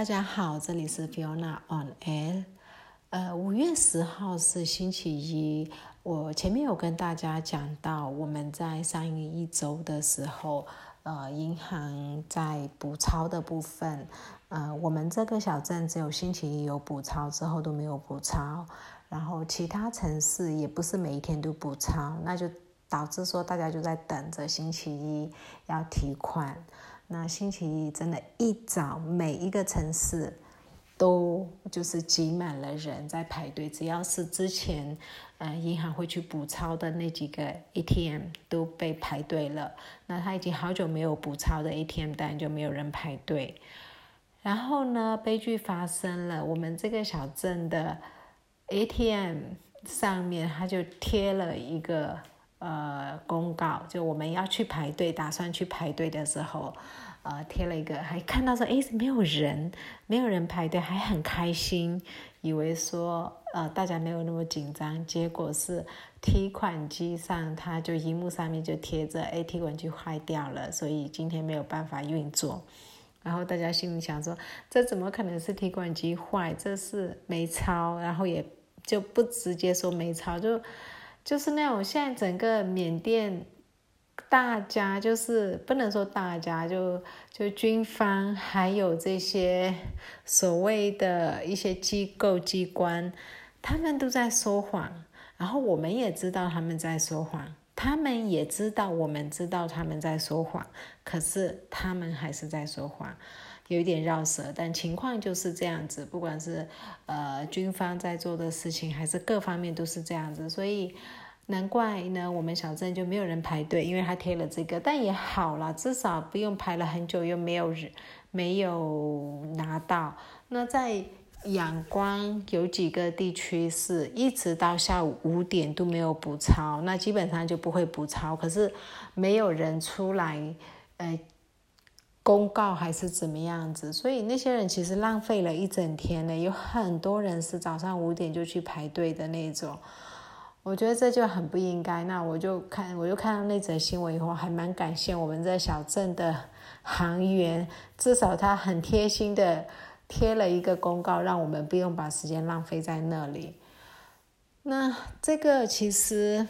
大家好，这里是 Fiona on Air。呃，五月十号是星期一。我前面有跟大家讲到，我们在上一周的时候，呃，银行在补钞的部分，呃，我们这个小镇只有星期一有补钞，之后都没有补钞。然后其他城市也不是每一天都补钞，那就导致说大家就在等着星期一要提款。那星期一真的，一早每一个城市都就是挤满了人在排队，只要是之前呃银行会去补钞的那几个 ATM 都被排队了。那他已经好久没有补钞的 ATM，当然就没有人排队。然后呢，悲剧发生了，我们这个小镇的 ATM 上面他就贴了一个。呃，公告就我们要去排队，打算去排队的时候，呃，贴了一个，还看到说，哎，没有人，没有人排队，还很开心，以为说，呃，大家没有那么紧张，结果是提款机上，它就荧幕上面就贴着，哎，提款机坏掉了，所以今天没有办法运作。然后大家心里想说，这怎么可能是提款机坏？这是没钞，然后也就不直接说没钞，就。就是那种现在整个缅甸，大家就是不能说大家，就就军方还有这些所谓的一些机构机关，他们都在说谎，然后我们也知道他们在说谎，他们也知道我们知道他们在说谎，可是他们还是在说谎。有一点绕舌，但情况就是这样子。不管是呃军方在做的事情，还是各方面都是这样子，所以难怪呢，我们小镇就没有人排队，因为他贴了这个。但也好了，至少不用排了很久，又没有人没有拿到。那在仰光有几个地区是一直到下午五点都没有补钞，那基本上就不会补钞。可是没有人出来，呃。公告还是怎么样子，所以那些人其实浪费了一整天呢。有很多人是早上五点就去排队的那种，我觉得这就很不应该。那我就看，我就看到那则新闻以后，还蛮感谢我们这小镇的行员，至少他很贴心的贴了一个公告，让我们不用把时间浪费在那里。那这个其实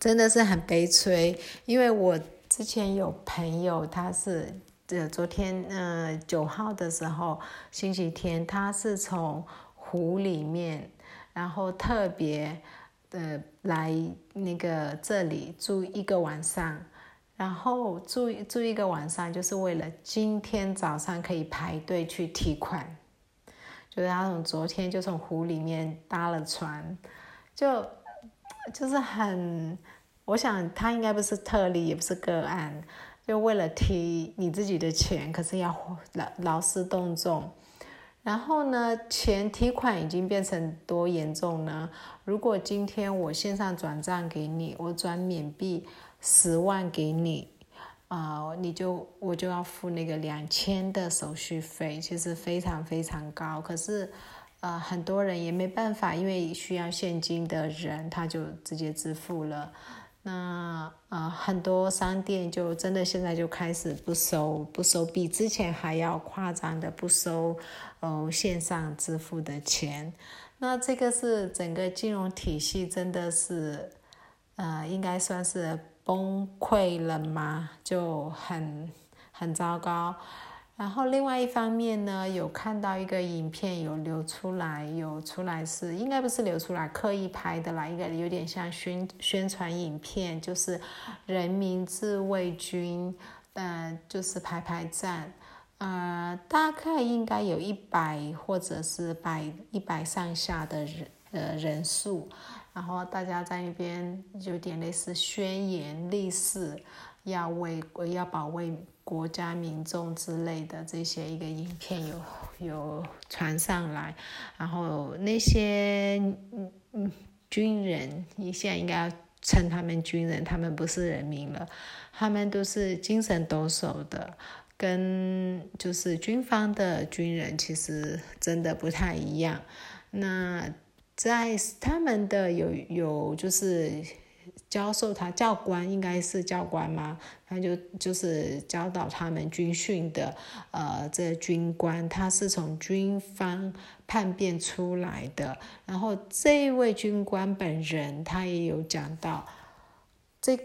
真的是很悲催，因为我。之前有朋友，他是呃昨天呃九号的时候，星期天，他是从湖里面，然后特别呃来那个这里住一个晚上，然后住住一个晚上，就是为了今天早上可以排队去提款，就是他从昨天就从湖里面搭了船，就就是很。我想他应该不是特例，也不是个案，就为了提你自己的钱，可是要劳劳师动众。然后呢，钱提款已经变成多严重呢？如果今天我线上转账给你，我转缅币十万给你，啊，你就我就要付那个两千的手续费，其实非常非常高。可是，呃，很多人也没办法，因为需要现金的人，他就直接支付了。那呃，很多商店就真的现在就开始不收不收，比之前还要夸张的不收哦线上支付的钱。那这个是整个金融体系真的是呃，应该算是崩溃了吗？就很很糟糕。然后另外一方面呢，有看到一个影片有流出来，有出来是应该不是流出来，刻意拍的啦，应该有点像宣宣传影片，就是人民自卫军，呃，就是排排站，呃，大概应该有一百或者是百一百上下的人呃人数，然后大家在那边有点类似宣言立誓要为要保卫。国家民众之类的这些一个影片有有传上来，然后那些嗯嗯军人，你现在应该要称他们军人，他们不是人民了，他们都是精神抖擞的，跟就是军方的军人其实真的不太一样。那在他们的有有就是教授他教官应该是教官吗？他就就是教导他们军训的，呃，这军官他是从军方叛变出来的。然后这位军官本人他也有讲到，这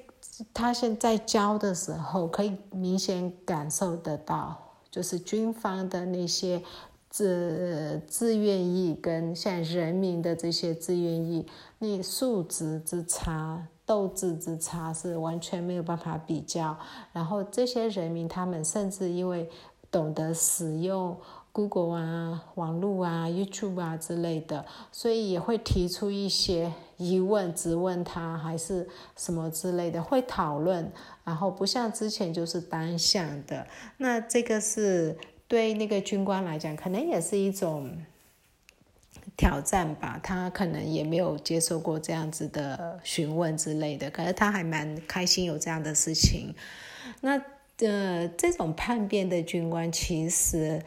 他现在教的时候可以明显感受得到，就是军方的那些自自愿意跟现人民的这些自愿意那素质之差。斗志之差是完全没有办法比较，然后这些人民他们甚至因为懂得使用 Google 啊、网络啊、YouTube 啊之类的，所以也会提出一些疑问，质问他还是什么之类的，会讨论，然后不像之前就是单向的。那这个是对那个军官来讲，可能也是一种。挑战吧，他可能也没有接受过这样子的询问之类的，可是他还蛮开心有这样的事情。那呃，这种叛变的军官其实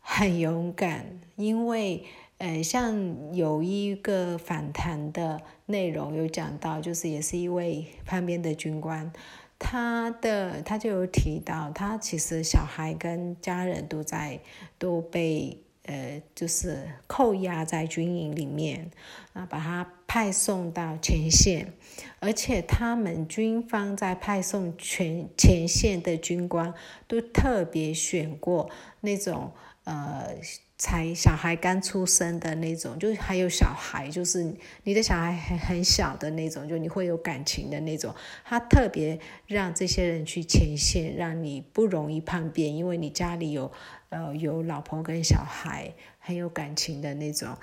很勇敢，因为呃，像有一个反弹的内容有讲到，就是也是一位叛变的军官，他的他就有提到，他其实小孩跟家人都在都被。呃，就是扣押在军营里面，啊，把他派送到前线，而且他们军方在派送前前线的军官，都特别选过那种呃，才小孩刚出生的那种，就还有小孩，就是你的小孩很很小的那种，就你会有感情的那种，他特别让这些人去前线，让你不容易叛变，因为你家里有。呃，有老婆跟小孩，很有感情的那种。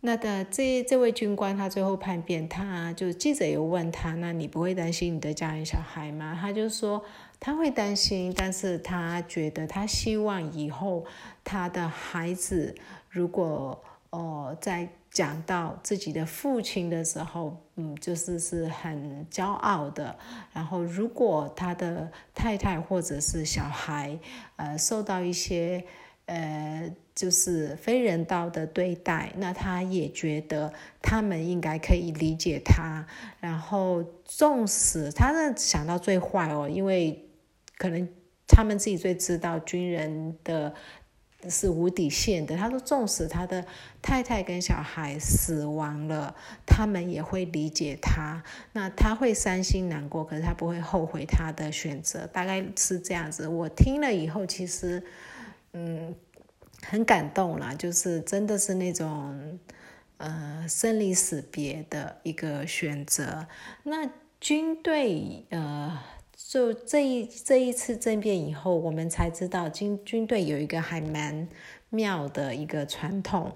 那的这这位军官，他最后叛变，他就记者有问他，那你不会担心你的家人小孩吗？他就说他会担心，但是他觉得他希望以后他的孩子如果哦在。讲到自己的父亲的时候，嗯，就是是很骄傲的。然后，如果他的太太或者是小孩，呃，受到一些呃，就是非人道的对待，那他也觉得他们应该可以理解他。然后，纵使他那想到最坏哦，因为可能他们自己最知道军人的。是无底线的。他说，纵使他的太太跟小孩死亡了，他们也会理解他。那他会伤心难过，可是他不会后悔他的选择。大概是这样子。我听了以后，其实嗯很感动啦，就是真的是那种呃生离死别的一个选择。那军队呃。就这一这一次政变以后，我们才知道军军队有一个还蛮妙的一个传统。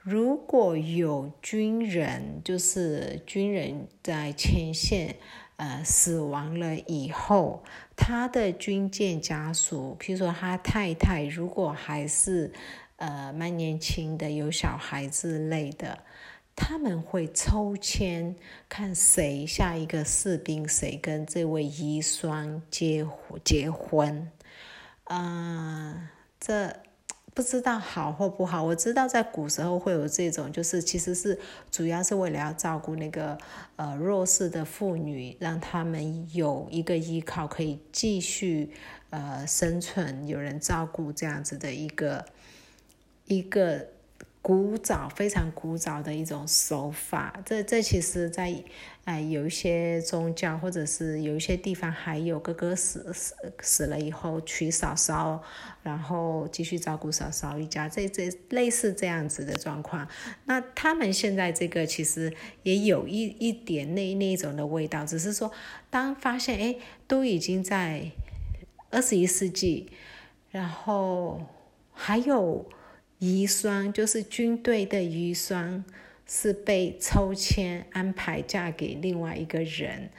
如果有军人，就是军人在前线呃死亡了以后，他的军舰家属，譬如说他太太，如果还是呃蛮年轻的，有小孩之类的。他们会抽签看谁下一个士兵谁跟这位遗孀结结婚，啊，这不知道好或不好。我知道在古时候会有这种，就是其实是主要是为了要照顾那个呃弱势的妇女，让他们有一个依靠，可以继续呃生存，有人照顾这样子的一个一个。古早非常古早的一种手法，这这其实，在哎有一些宗教或者是有一些地方还有哥哥死死死了以后娶嫂嫂，然后继续照顾嫂嫂一家，这这类似这样子的状况。那他们现在这个其实也有一一点那那一种的味道，只是说当发现哎都已经在二十一世纪，然后还有。遗孀就是军队的遗孀，是被抽签安排嫁给另外一个人。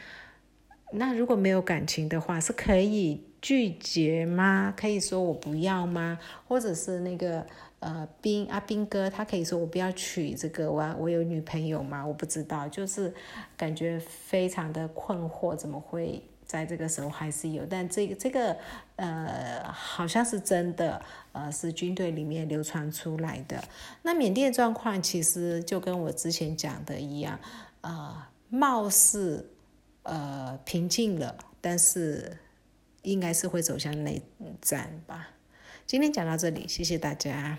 那如果没有感情的话，是可以拒绝吗？可以说我不要吗？或者是那个呃兵阿兵哥，他可以说我不要娶这个，我我有女朋友吗？我不知道，就是感觉非常的困惑，怎么会？在这个时候还是有，但这个这个呃好像是真的，呃是军队里面流传出来的。那缅甸状况其实就跟我之前讲的一样，呃，貌似呃平静了，但是应该是会走向内战吧。今天讲到这里，谢谢大家。